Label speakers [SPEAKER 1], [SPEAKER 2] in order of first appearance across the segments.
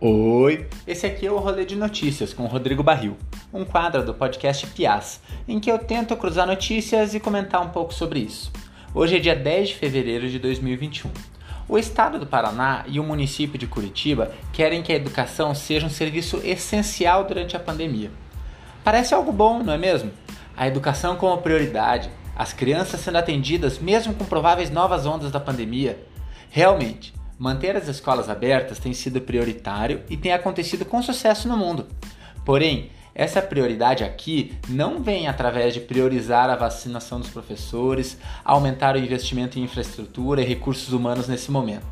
[SPEAKER 1] Oi, esse aqui é o Rolê de Notícias com Rodrigo Barril, um quadro do podcast Pias, em que eu tento cruzar notícias e comentar um pouco sobre isso. Hoje é dia 10 de fevereiro de 2021. O estado do Paraná e o município de Curitiba querem que a educação seja um serviço essencial durante a pandemia. Parece algo bom, não é mesmo? A educação como prioridade, as crianças sendo atendidas mesmo com prováveis novas ondas da pandemia. Realmente, Manter as escolas abertas tem sido prioritário e tem acontecido com sucesso no mundo. Porém, essa prioridade aqui não vem através de priorizar a vacinação dos professores, aumentar o investimento em infraestrutura e recursos humanos nesse momento.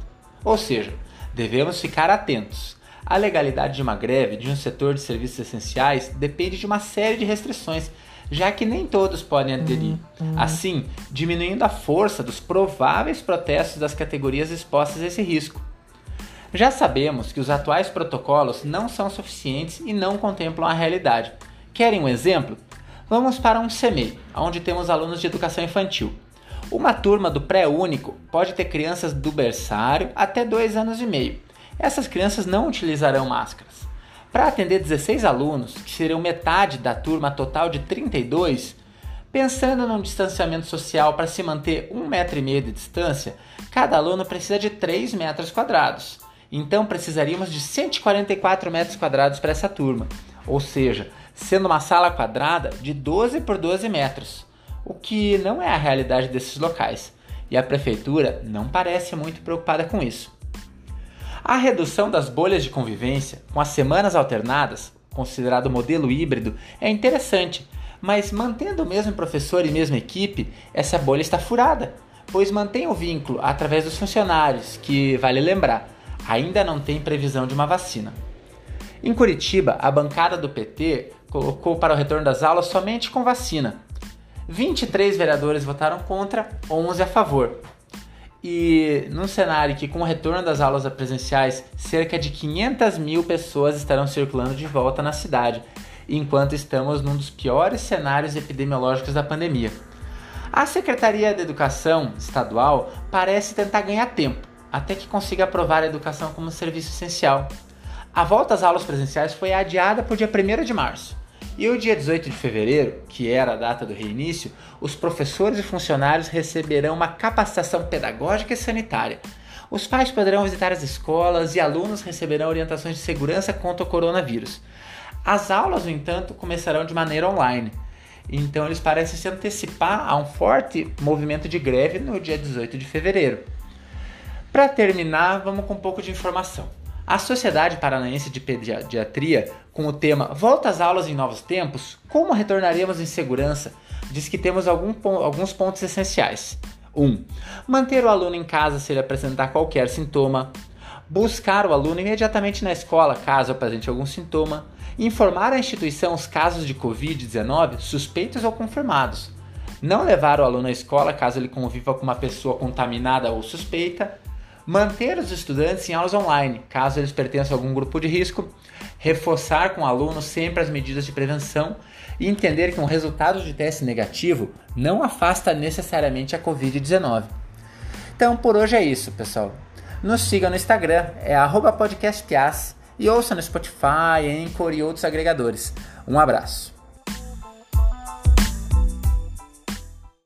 [SPEAKER 1] Ou seja, devemos ficar atentos. A legalidade de uma greve de um setor de serviços essenciais depende de uma série de restrições já que nem todos podem aderir. Uhum. Assim, diminuindo a força dos prováveis protestos das categorias expostas a esse risco. Já sabemos que os atuais protocolos não são suficientes e não contemplam a realidade. Querem um exemplo? Vamos para um CMEI, onde temos alunos de educação infantil. Uma turma do pré-único pode ter crianças do berçário até 2 anos e meio. Essas crianças não utilizarão máscaras. Para atender 16 alunos, que seriam metade da turma total de 32, pensando num distanciamento social para se manter um metro e meio de distância, cada aluno precisa de 3 metros quadrados. Então precisaríamos de 144 metros quadrados para essa turma, ou seja, sendo uma sala quadrada de 12 por 12 metros, o que não é a realidade desses locais. E a prefeitura não parece muito preocupada com isso. A redução das bolhas de convivência com as semanas alternadas, considerado modelo híbrido, é interessante, mas mantendo o mesmo professor e mesma equipe, essa bolha está furada, pois mantém o vínculo através dos funcionários, que, vale lembrar, ainda não tem previsão de uma vacina. Em Curitiba, a bancada do PT colocou para o retorno das aulas somente com vacina. 23 vereadores votaram contra, 11 a favor. E num cenário que, com o retorno das aulas presenciais, cerca de 500 mil pessoas estarão circulando de volta na cidade, enquanto estamos num dos piores cenários epidemiológicos da pandemia. A Secretaria de Educação Estadual parece tentar ganhar tempo, até que consiga aprovar a educação como serviço essencial. A volta às aulas presenciais foi adiada para o dia 1 de março. E o dia 18 de fevereiro, que era a data do reinício, os professores e funcionários receberão uma capacitação pedagógica e sanitária. Os pais poderão visitar as escolas e alunos receberão orientações de segurança contra o coronavírus. As aulas, no entanto, começarão de maneira online. Então eles parecem se antecipar a um forte movimento de greve no dia 18 de fevereiro. Para terminar, vamos com um pouco de informação. A Sociedade Paranaense de Pediatria, com o tema Volta às aulas em novos tempos, como retornaremos em segurança, diz que temos algum, alguns pontos essenciais. 1. Um, manter o aluno em casa se ele apresentar qualquer sintoma. Buscar o aluno imediatamente na escola caso apresente algum sintoma. Informar a instituição os casos de Covid-19 suspeitos ou confirmados. Não levar o aluno à escola caso ele conviva com uma pessoa contaminada ou suspeita manter os estudantes em aulas online, caso eles pertençam a algum grupo de risco, reforçar com o aluno sempre as medidas de prevenção e entender que um resultado de teste negativo não afasta necessariamente a Covid-19. Então por hoje é isso, pessoal. Nos siga no Instagram, é podcastpias e ouça no Spotify, Anchor e outros agregadores. Um abraço.